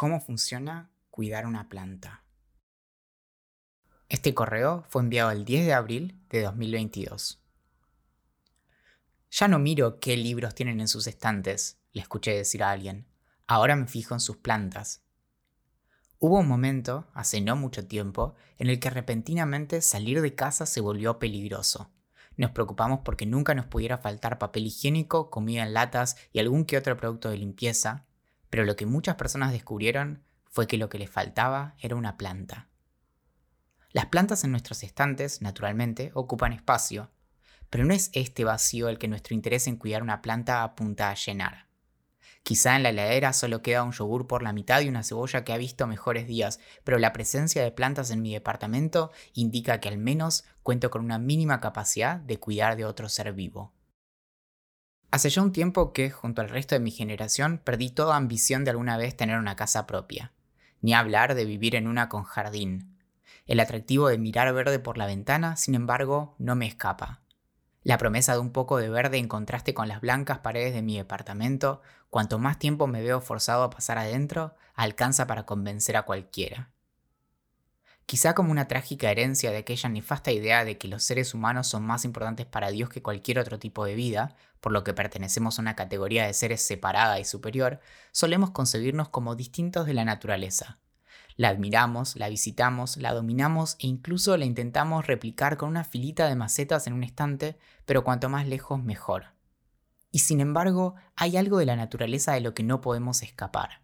¿Cómo funciona cuidar una planta? Este correo fue enviado el 10 de abril de 2022. Ya no miro qué libros tienen en sus estantes, le escuché decir a alguien. Ahora me fijo en sus plantas. Hubo un momento, hace no mucho tiempo, en el que repentinamente salir de casa se volvió peligroso. Nos preocupamos porque nunca nos pudiera faltar papel higiénico, comida en latas y algún que otro producto de limpieza, pero lo que muchas personas descubrieron fue que lo que les faltaba era una planta. Las plantas en nuestros estantes, naturalmente, ocupan espacio, pero no es este vacío el que nuestro interés en cuidar una planta apunta a llenar. Quizá en la heladera solo queda un yogur por la mitad y una cebolla que ha visto mejores días, pero la presencia de plantas en mi departamento indica que al menos cuento con una mínima capacidad de cuidar de otro ser vivo. Hace ya un tiempo que, junto al resto de mi generación, perdí toda ambición de alguna vez tener una casa propia, ni hablar de vivir en una con jardín. El atractivo de mirar verde por la ventana, sin embargo, no me escapa. La promesa de un poco de verde en contraste con las blancas paredes de mi departamento, cuanto más tiempo me veo forzado a pasar adentro, alcanza para convencer a cualquiera quizá como una trágica herencia de aquella nefasta idea de que los seres humanos son más importantes para Dios que cualquier otro tipo de vida, por lo que pertenecemos a una categoría de seres separada y superior, solemos concebirnos como distintos de la naturaleza. La admiramos, la visitamos, la dominamos e incluso la intentamos replicar con una filita de macetas en un estante, pero cuanto más lejos mejor. Y sin embargo, hay algo de la naturaleza de lo que no podemos escapar.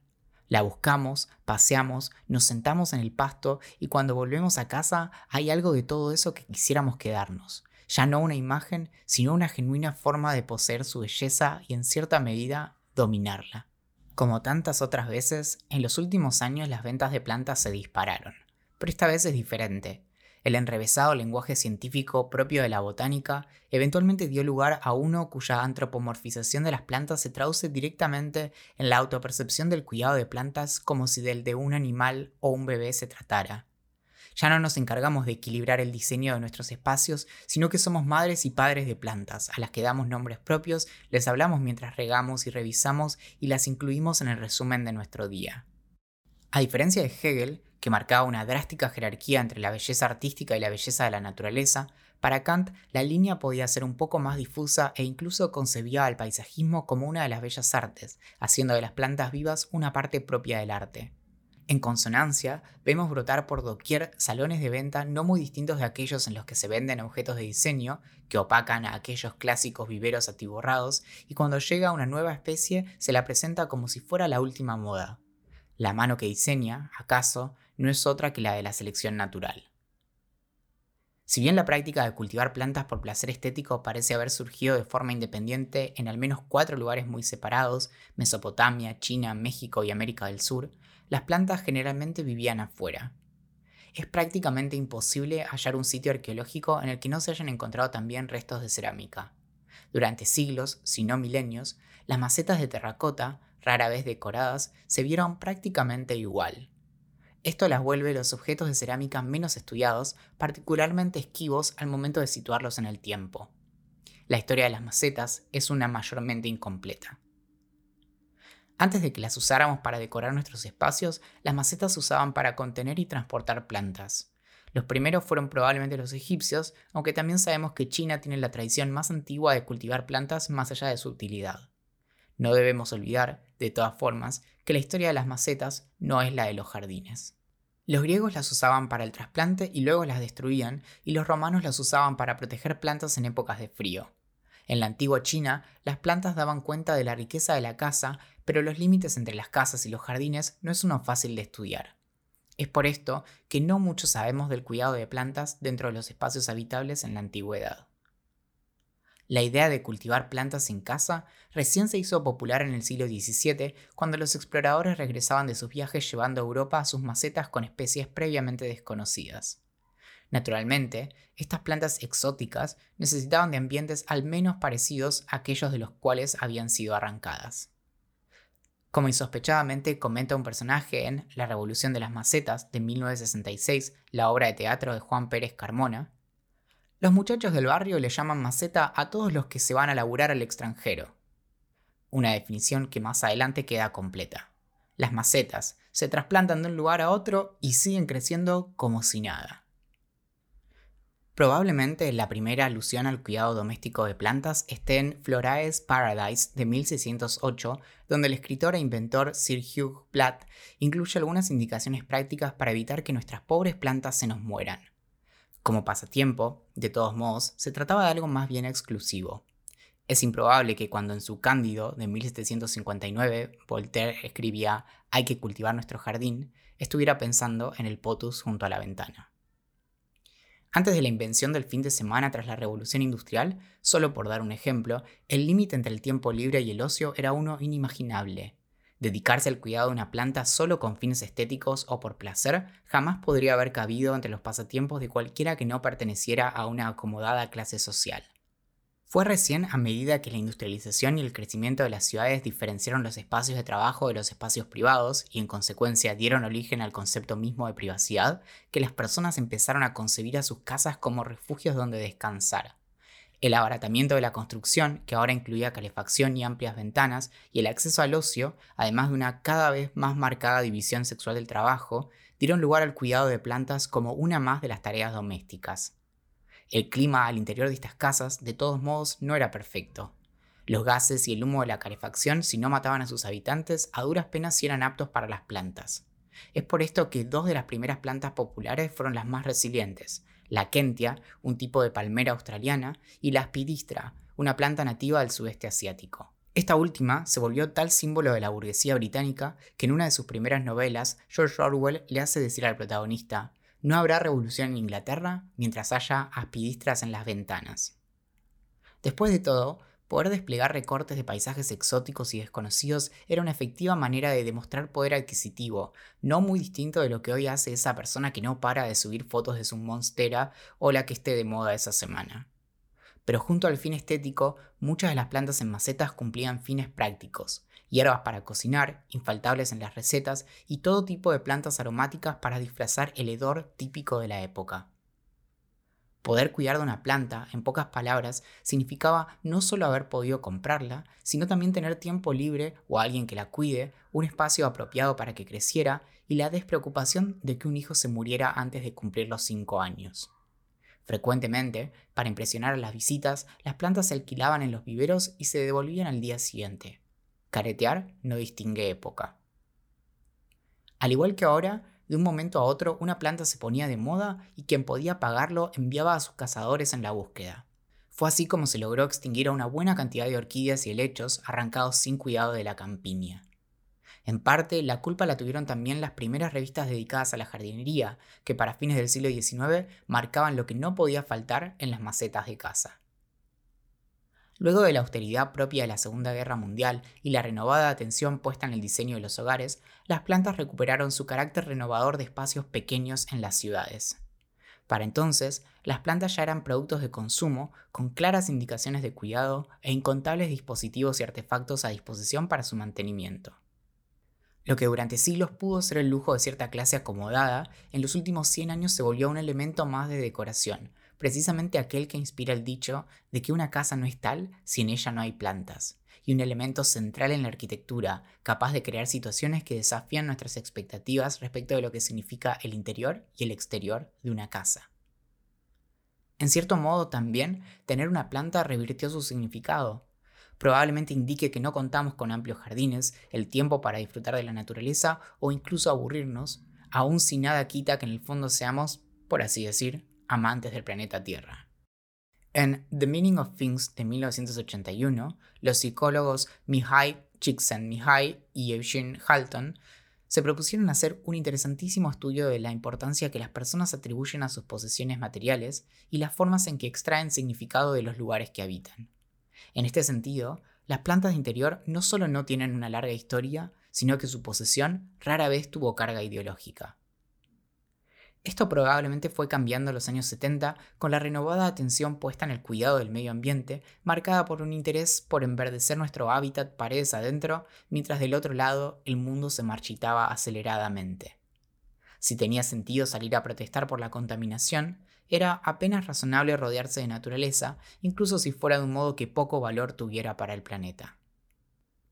La buscamos, paseamos, nos sentamos en el pasto y cuando volvemos a casa hay algo de todo eso que quisiéramos quedarnos. Ya no una imagen, sino una genuina forma de poseer su belleza y en cierta medida dominarla. Como tantas otras veces, en los últimos años las ventas de plantas se dispararon. Pero esta vez es diferente. El enrevesado lenguaje científico propio de la botánica eventualmente dio lugar a uno cuya antropomorfización de las plantas se traduce directamente en la autopercepción del cuidado de plantas como si del de un animal o un bebé se tratara. Ya no nos encargamos de equilibrar el diseño de nuestros espacios, sino que somos madres y padres de plantas, a las que damos nombres propios, les hablamos mientras regamos y revisamos y las incluimos en el resumen de nuestro día. A diferencia de Hegel, que marcaba una drástica jerarquía entre la belleza artística y la belleza de la naturaleza, para Kant la línea podía ser un poco más difusa e incluso concebía al paisajismo como una de las bellas artes, haciendo de las plantas vivas una parte propia del arte. En consonancia, vemos brotar por doquier salones de venta no muy distintos de aquellos en los que se venden objetos de diseño, que opacan a aquellos clásicos viveros atiborrados, y cuando llega una nueva especie se la presenta como si fuera la última moda. La mano que diseña, acaso, no es otra que la de la selección natural. Si bien la práctica de cultivar plantas por placer estético parece haber surgido de forma independiente en al menos cuatro lugares muy separados, Mesopotamia, China, México y América del Sur, las plantas generalmente vivían afuera. Es prácticamente imposible hallar un sitio arqueológico en el que no se hayan encontrado también restos de cerámica. Durante siglos, si no milenios, las macetas de terracota, rara vez decoradas, se vieron prácticamente igual. Esto las vuelve los objetos de cerámica menos estudiados, particularmente esquivos al momento de situarlos en el tiempo. La historia de las macetas es una mayormente incompleta. Antes de que las usáramos para decorar nuestros espacios, las macetas se usaban para contener y transportar plantas. Los primeros fueron probablemente los egipcios, aunque también sabemos que China tiene la tradición más antigua de cultivar plantas más allá de su utilidad. No debemos olvidar, de todas formas, que la historia de las macetas no es la de los jardines. Los griegos las usaban para el trasplante y luego las destruían, y los romanos las usaban para proteger plantas en épocas de frío. En la antigua China, las plantas daban cuenta de la riqueza de la casa, pero los límites entre las casas y los jardines no es uno fácil de estudiar. Es por esto que no mucho sabemos del cuidado de plantas dentro de los espacios habitables en la antigüedad. La idea de cultivar plantas en casa recién se hizo popular en el siglo XVII, cuando los exploradores regresaban de sus viajes llevando a Europa sus macetas con especies previamente desconocidas. Naturalmente, estas plantas exóticas necesitaban de ambientes al menos parecidos a aquellos de los cuales habían sido arrancadas. Como insospechadamente comenta un personaje en La Revolución de las Macetas de 1966, la obra de teatro de Juan Pérez Carmona, los muchachos del barrio le llaman maceta a todos los que se van a laburar al extranjero. Una definición que más adelante queda completa. Las macetas se trasplantan de un lugar a otro y siguen creciendo como si nada. Probablemente la primera alusión al cuidado doméstico de plantas esté en Florae's Paradise de 1608, donde el escritor e inventor Sir Hugh Platt incluye algunas indicaciones prácticas para evitar que nuestras pobres plantas se nos mueran. Como pasatiempo, de todos modos, se trataba de algo más bien exclusivo. Es improbable que cuando en su Cándido de 1759 Voltaire escribía hay que cultivar nuestro jardín, estuviera pensando en el potus junto a la ventana. Antes de la invención del fin de semana tras la revolución industrial, solo por dar un ejemplo, el límite entre el tiempo libre y el ocio era uno inimaginable. Dedicarse al cuidado de una planta solo con fines estéticos o por placer jamás podría haber cabido entre los pasatiempos de cualquiera que no perteneciera a una acomodada clase social. Fue recién a medida que la industrialización y el crecimiento de las ciudades diferenciaron los espacios de trabajo de los espacios privados y en consecuencia dieron origen al concepto mismo de privacidad que las personas empezaron a concebir a sus casas como refugios donde descansar. El abaratamiento de la construcción, que ahora incluía calefacción y amplias ventanas, y el acceso al ocio, además de una cada vez más marcada división sexual del trabajo, dieron lugar al cuidado de plantas como una más de las tareas domésticas. El clima al interior de estas casas, de todos modos, no era perfecto. Los gases y el humo de la calefacción, si no mataban a sus habitantes, a duras penas sí eran aptos para las plantas. Es por esto que dos de las primeras plantas populares fueron las más resilientes, la kentia, un tipo de palmera australiana, y la aspidistra, una planta nativa del sudeste asiático. Esta última se volvió tal símbolo de la burguesía británica que en una de sus primeras novelas, George Orwell le hace decir al protagonista, no habrá revolución en Inglaterra mientras haya aspidistras en las ventanas. Después de todo, poder desplegar recortes de paisajes exóticos y desconocidos era una efectiva manera de demostrar poder adquisitivo, no muy distinto de lo que hoy hace esa persona que no para de subir fotos de su monstera o la que esté de moda esa semana pero junto al fin estético, muchas de las plantas en macetas cumplían fines prácticos, hierbas para cocinar, infaltables en las recetas, y todo tipo de plantas aromáticas para disfrazar el hedor típico de la época. Poder cuidar de una planta, en pocas palabras, significaba no solo haber podido comprarla, sino también tener tiempo libre o alguien que la cuide, un espacio apropiado para que creciera y la despreocupación de que un hijo se muriera antes de cumplir los 5 años. Frecuentemente, para impresionar a las visitas, las plantas se alquilaban en los viveros y se devolvían al día siguiente. Caretear no distingue época. Al igual que ahora, de un momento a otro una planta se ponía de moda y quien podía pagarlo enviaba a sus cazadores en la búsqueda. Fue así como se logró extinguir a una buena cantidad de orquídeas y helechos arrancados sin cuidado de la campiña. En parte, la culpa la tuvieron también las primeras revistas dedicadas a la jardinería, que para fines del siglo XIX marcaban lo que no podía faltar en las macetas de casa. Luego de la austeridad propia de la Segunda Guerra Mundial y la renovada atención puesta en el diseño de los hogares, las plantas recuperaron su carácter renovador de espacios pequeños en las ciudades. Para entonces, las plantas ya eran productos de consumo con claras indicaciones de cuidado e incontables dispositivos y artefactos a disposición para su mantenimiento. Lo que durante siglos pudo ser el lujo de cierta clase acomodada, en los últimos 100 años se volvió un elemento más de decoración, precisamente aquel que inspira el dicho de que una casa no es tal si en ella no hay plantas, y un elemento central en la arquitectura, capaz de crear situaciones que desafían nuestras expectativas respecto de lo que significa el interior y el exterior de una casa. En cierto modo también, tener una planta revirtió su significado, probablemente indique que no contamos con amplios jardines, el tiempo para disfrutar de la naturaleza o incluso aburrirnos, aun si nada quita que en el fondo seamos, por así decir, amantes del planeta Tierra. En The Meaning of Things de 1981, los psicólogos Mihai Csikszentmihalyi y Eugene Halton se propusieron hacer un interesantísimo estudio de la importancia que las personas atribuyen a sus posesiones materiales y las formas en que extraen significado de los lugares que habitan. En este sentido, las plantas de interior no solo no tienen una larga historia, sino que su posesión rara vez tuvo carga ideológica. Esto probablemente fue cambiando en los años 70 con la renovada atención puesta en el cuidado del medio ambiente, marcada por un interés por enverdecer nuestro hábitat paredes adentro, mientras del otro lado el mundo se marchitaba aceleradamente. Si tenía sentido salir a protestar por la contaminación, era apenas razonable rodearse de naturaleza, incluso si fuera de un modo que poco valor tuviera para el planeta.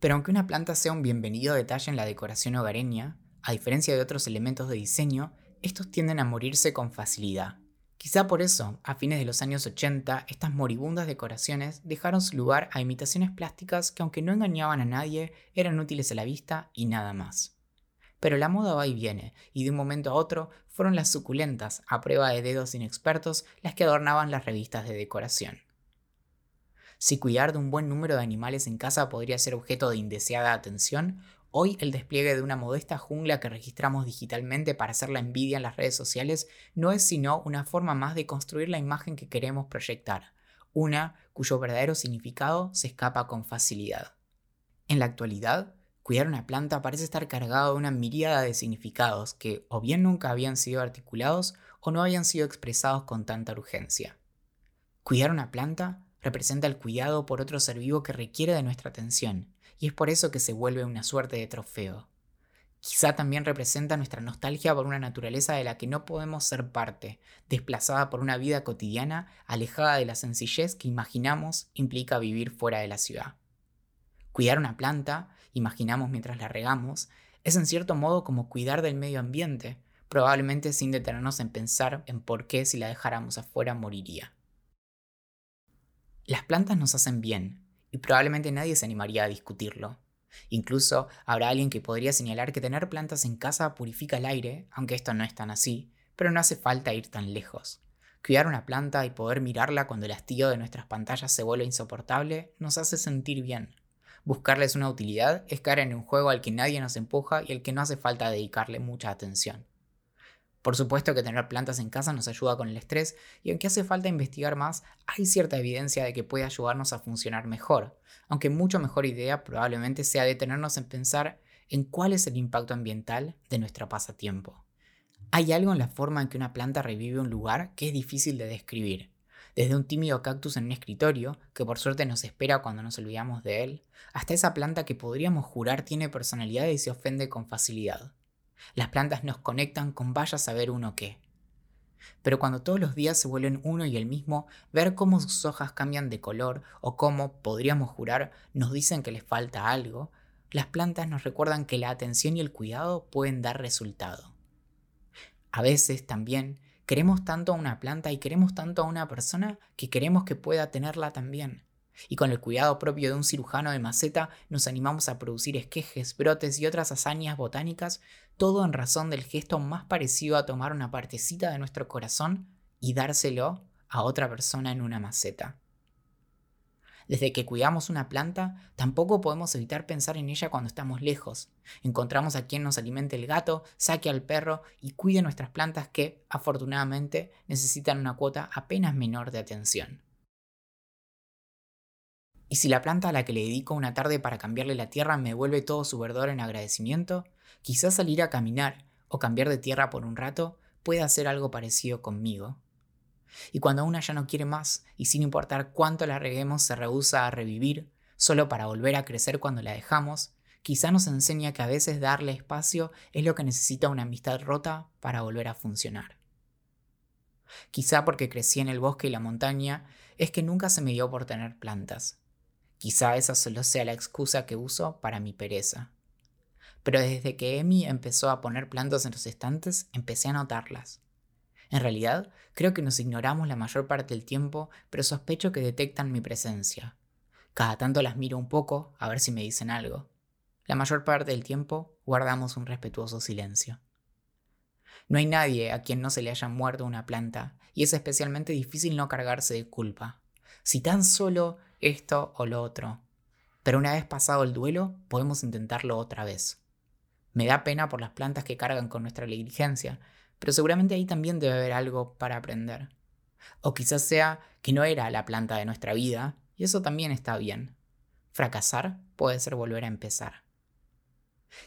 Pero aunque una planta sea un bienvenido detalle en la decoración hogareña, a diferencia de otros elementos de diseño, estos tienden a morirse con facilidad. Quizá por eso, a fines de los años 80, estas moribundas decoraciones dejaron su lugar a imitaciones plásticas que aunque no engañaban a nadie, eran útiles a la vista y nada más. Pero la moda va y viene, y de un momento a otro fueron las suculentas, a prueba de dedos inexpertos, las que adornaban las revistas de decoración. Si cuidar de un buen número de animales en casa podría ser objeto de indeseada atención, Hoy el despliegue de una modesta jungla que registramos digitalmente para hacer la envidia en las redes sociales no es sino una forma más de construir la imagen que queremos proyectar, una cuyo verdadero significado se escapa con facilidad. En la actualidad, cuidar una planta parece estar cargado de una miríada de significados que o bien nunca habían sido articulados o no habían sido expresados con tanta urgencia. Cuidar una planta representa el cuidado por otro ser vivo que requiere de nuestra atención, y es por eso que se vuelve una suerte de trofeo. Quizá también representa nuestra nostalgia por una naturaleza de la que no podemos ser parte, desplazada por una vida cotidiana alejada de la sencillez que imaginamos implica vivir fuera de la ciudad. Cuidar una planta, imaginamos mientras la regamos, es en cierto modo como cuidar del medio ambiente, probablemente sin detenernos en pensar en por qué si la dejáramos afuera moriría. Las plantas nos hacen bien, y probablemente nadie se animaría a discutirlo. Incluso habrá alguien que podría señalar que tener plantas en casa purifica el aire, aunque esto no es tan así, pero no hace falta ir tan lejos. Cuidar una planta y poder mirarla cuando el hastío de nuestras pantallas se vuelve insoportable nos hace sentir bien. Buscarles una utilidad es caer en un juego al que nadie nos empuja y al que no hace falta dedicarle mucha atención. Por supuesto que tener plantas en casa nos ayuda con el estrés y aunque hace falta investigar más, hay cierta evidencia de que puede ayudarnos a funcionar mejor, aunque mucho mejor idea probablemente sea detenernos en pensar en cuál es el impacto ambiental de nuestro pasatiempo. Hay algo en la forma en que una planta revive un lugar que es difícil de describir, desde un tímido cactus en un escritorio, que por suerte nos espera cuando nos olvidamos de él, hasta esa planta que podríamos jurar tiene personalidad y se ofende con facilidad. Las plantas nos conectan con vaya a saber uno qué. Pero cuando todos los días se vuelven uno y el mismo, ver cómo sus hojas cambian de color o cómo, podríamos jurar, nos dicen que les falta algo, las plantas nos recuerdan que la atención y el cuidado pueden dar resultado. A veces también queremos tanto a una planta y queremos tanto a una persona que queremos que pueda tenerla también. Y con el cuidado propio de un cirujano de maceta nos animamos a producir esquejes, brotes y otras hazañas botánicas, todo en razón del gesto más parecido a tomar una partecita de nuestro corazón y dárselo a otra persona en una maceta. Desde que cuidamos una planta, tampoco podemos evitar pensar en ella cuando estamos lejos. Encontramos a quien nos alimente el gato, saque al perro y cuide nuestras plantas que, afortunadamente, necesitan una cuota apenas menor de atención. Y si la planta a la que le dedico una tarde para cambiarle la tierra me devuelve todo su verdor en agradecimiento, quizás salir a caminar o cambiar de tierra por un rato pueda hacer algo parecido conmigo. Y cuando una ya no quiere más y sin importar cuánto la reguemos se rehúsa a revivir, solo para volver a crecer cuando la dejamos, quizá nos enseña que a veces darle espacio es lo que necesita una amistad rota para volver a funcionar. Quizá porque crecí en el bosque y la montaña, es que nunca se me dio por tener plantas, Quizá esa solo sea la excusa que uso para mi pereza. Pero desde que Emi empezó a poner plantas en los estantes, empecé a notarlas. En realidad, creo que nos ignoramos la mayor parte del tiempo, pero sospecho que detectan mi presencia. Cada tanto las miro un poco a ver si me dicen algo. La mayor parte del tiempo guardamos un respetuoso silencio. No hay nadie a quien no se le haya muerto una planta, y es especialmente difícil no cargarse de culpa. Si tan solo esto o lo otro. Pero una vez pasado el duelo, podemos intentarlo otra vez. Me da pena por las plantas que cargan con nuestra negligencia, pero seguramente ahí también debe haber algo para aprender. O quizás sea que no era la planta de nuestra vida, y eso también está bien. Fracasar puede ser volver a empezar.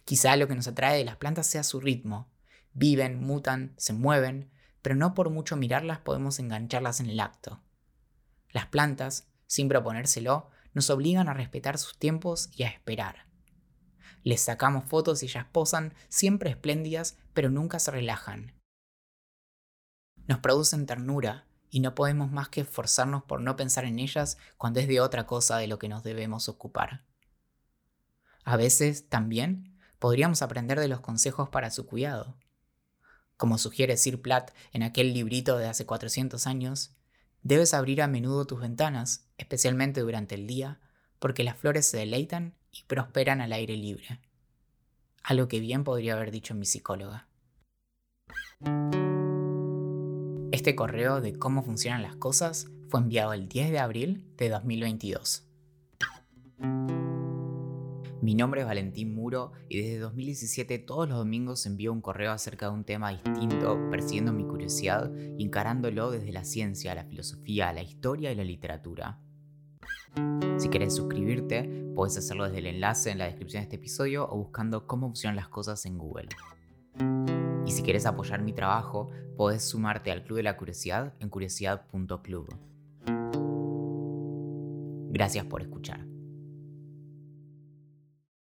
Quizá lo que nos atrae de las plantas sea su ritmo. Viven, mutan, se mueven, pero no por mucho mirarlas podemos engancharlas en el acto. Las plantas sin proponérselo, nos obligan a respetar sus tiempos y a esperar. Les sacamos fotos y ellas posan, siempre espléndidas, pero nunca se relajan. Nos producen ternura y no podemos más que esforzarnos por no pensar en ellas cuando es de otra cosa de lo que nos debemos ocupar. A veces, también, podríamos aprender de los consejos para su cuidado. Como sugiere Sir Platt en aquel librito de hace 400 años, debes abrir a menudo tus ventanas, especialmente durante el día, porque las flores se deleitan y prosperan al aire libre. Algo que bien podría haber dicho mi psicóloga. Este correo de cómo funcionan las cosas fue enviado el 10 de abril de 2022. Mi nombre es Valentín Muro y desde 2017 todos los domingos envío un correo acerca de un tema distinto, persiguiendo mi curiosidad y encarándolo desde la ciencia, la filosofía, la historia y la literatura. Si querés suscribirte, puedes hacerlo desde el enlace en la descripción de este episodio o buscando cómo funcionan las cosas en Google. Y si quieres apoyar mi trabajo, podés sumarte al Club de la Curiosidad en curiosidad.club. Gracias por escuchar.